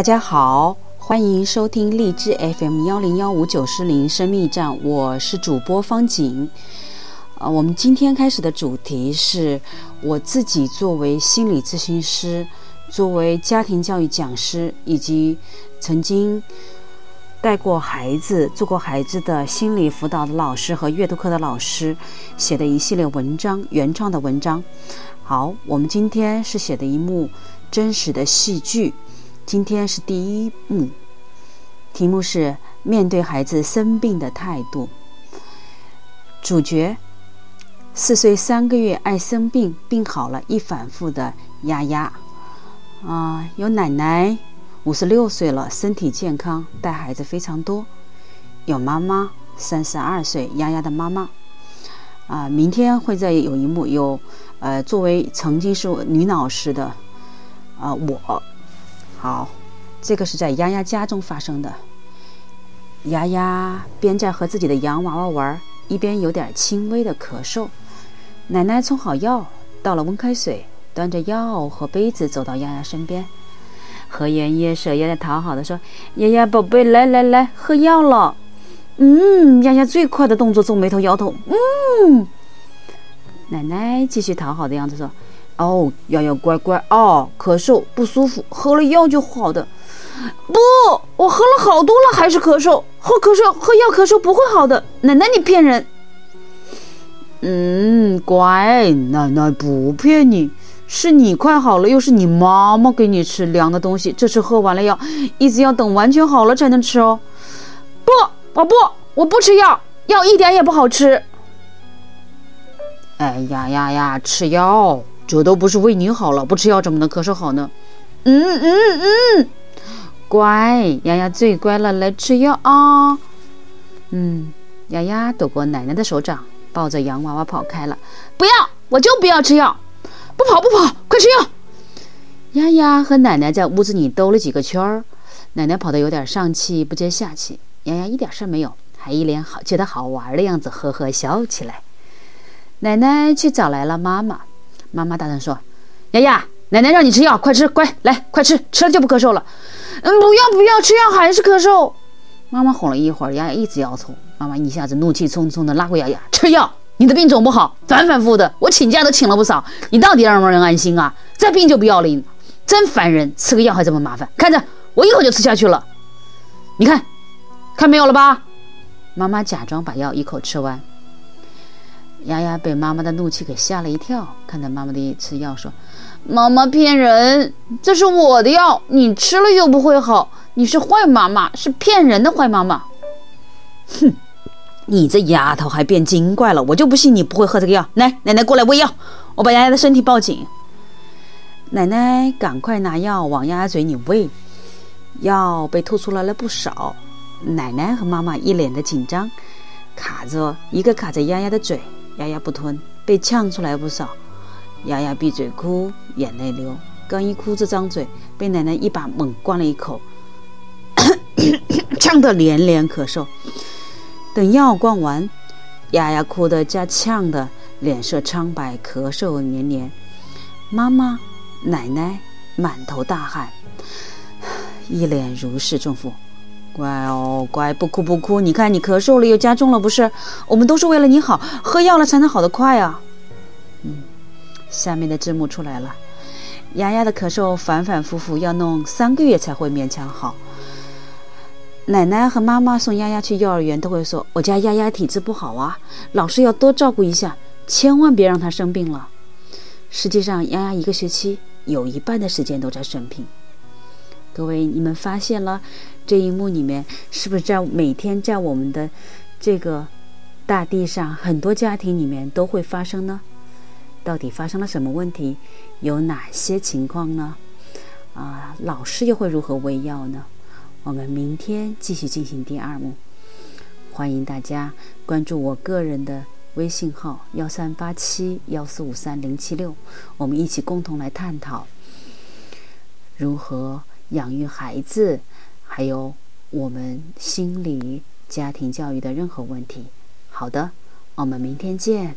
大家好，欢迎收听荔枝 FM 幺零幺五九四零生命站，我是主播方景。呃，我们今天开始的主题是我自己作为心理咨询师，作为家庭教育讲师，以及曾经带过孩子、做过孩子的心理辅导的老师和阅读课的老师写的一系列文章，原创的文章。好，我们今天是写的一幕真实的戏剧。今天是第一幕，题目是面对孩子生病的态度。主角四岁三个月，爱生病，病好了，一反复的丫丫。啊，有奶奶五十六岁了，身体健康，带孩子非常多。有妈妈三十二岁，丫丫的妈妈。啊，明天会再有一幕有。呃，作为曾经是女老师的，啊，我，好，这个是在丫丫家中发生的。丫丫边在和自己的洋娃娃玩，一边有点轻微的咳嗽。奶奶冲好药，倒了温开水，端着药和杯子走到丫丫身边，和颜悦色、有点讨好的说：“丫丫宝贝，来来来，喝药了。”嗯，丫丫最快的动作皱眉头摇头，嗯。奶奶继续讨好的样子说：“哦，瑶瑶乖乖哦，咳嗽不舒服，喝了药就好的。不，我喝了好多了，还是咳嗽。喝咳嗽，喝药咳嗽不会好的。奶奶你骗人。嗯，乖，奶奶不骗你，是你快好了，又是你妈妈给你吃凉的东西。这次喝完了药，一直要等完全好了才能吃哦。不，我不，我不吃药，药一点也不好吃。”哎呀呀呀！吃药，这都不是为你好了，不吃药怎么能咳嗽好呢？嗯嗯嗯，乖，丫丫最乖了，来吃药啊！嗯，丫丫躲过奶奶的手掌，抱着洋娃娃跑开了。不要，我就不要吃药，不跑不跑，快吃药！丫丫和奶奶在屋子里兜了几个圈儿，奶奶跑得有点上气不接下气，丫丫一点事儿没有，还一脸好觉得好玩的样子，呵呵笑起来。奶奶去找来了妈妈，妈妈大声说：“丫丫，奶奶让你吃药，快吃，乖，来，快吃，吃了就不咳嗽了。”“嗯，不要不要，吃药还是咳嗽。”妈妈哄了一会儿，丫丫一直摇头。妈妈一下子怒气冲冲地拉过丫丫：“吃药，你的病总不好，反反复复的，我请假都请了不少，你到底让不让人安心啊？这病就不要了，真烦人！吃个药还这么麻烦，看着我一口就吃下去了。你看，看没有了吧？”妈妈假装把药一口吃完。丫丫被妈妈的怒气给吓了一跳，看到妈妈的一吃药，说：“妈妈骗人，这是我的药，你吃了又不会好，你是坏妈妈，是骗人的坏妈妈。”哼，你这丫头还变精怪了，我就不信你不会喝这个药。来，奶奶过来喂药，我把丫丫的身体抱紧。奶奶赶快拿药往丫丫嘴里喂，药被吐出来了不少。奶奶和妈妈一脸的紧张，卡着一个卡着丫丫的嘴。丫丫不吞，被呛出来不少。丫丫闭嘴哭，眼泪流。刚一哭着张嘴，被奶奶一把猛灌了一口，呛得连连咳嗽。等药灌完，丫丫哭得加呛的，脸色苍白，咳嗽连连。妈妈、奶奶满头大汗，一脸如释重负。乖哦，乖，不哭不哭。你看你咳嗽了，又加重了，不是？我们都是为了你好，喝药了才能好得快啊。嗯，下面的字幕出来了。丫丫的咳嗽反反复复，要弄三个月才会勉强好。奶奶和妈妈送丫丫去幼儿园都会说：“我家丫丫体质不好啊，老师要多照顾一下，千万别让她生病了。”实际上，丫丫一个学期有一半的时间都在生病。各位，你们发现了这一幕里面，是不是在每天在我们的这个大地上，很多家庭里面都会发生呢？到底发生了什么问题？有哪些情况呢？啊，老师又会如何喂药呢？我们明天继续进行第二幕。欢迎大家关注我个人的微信号幺三八七幺四五三零七六，我们一起共同来探讨如何。养育孩子，还有我们心理、家庭教育的任何问题。好的，我们明天见。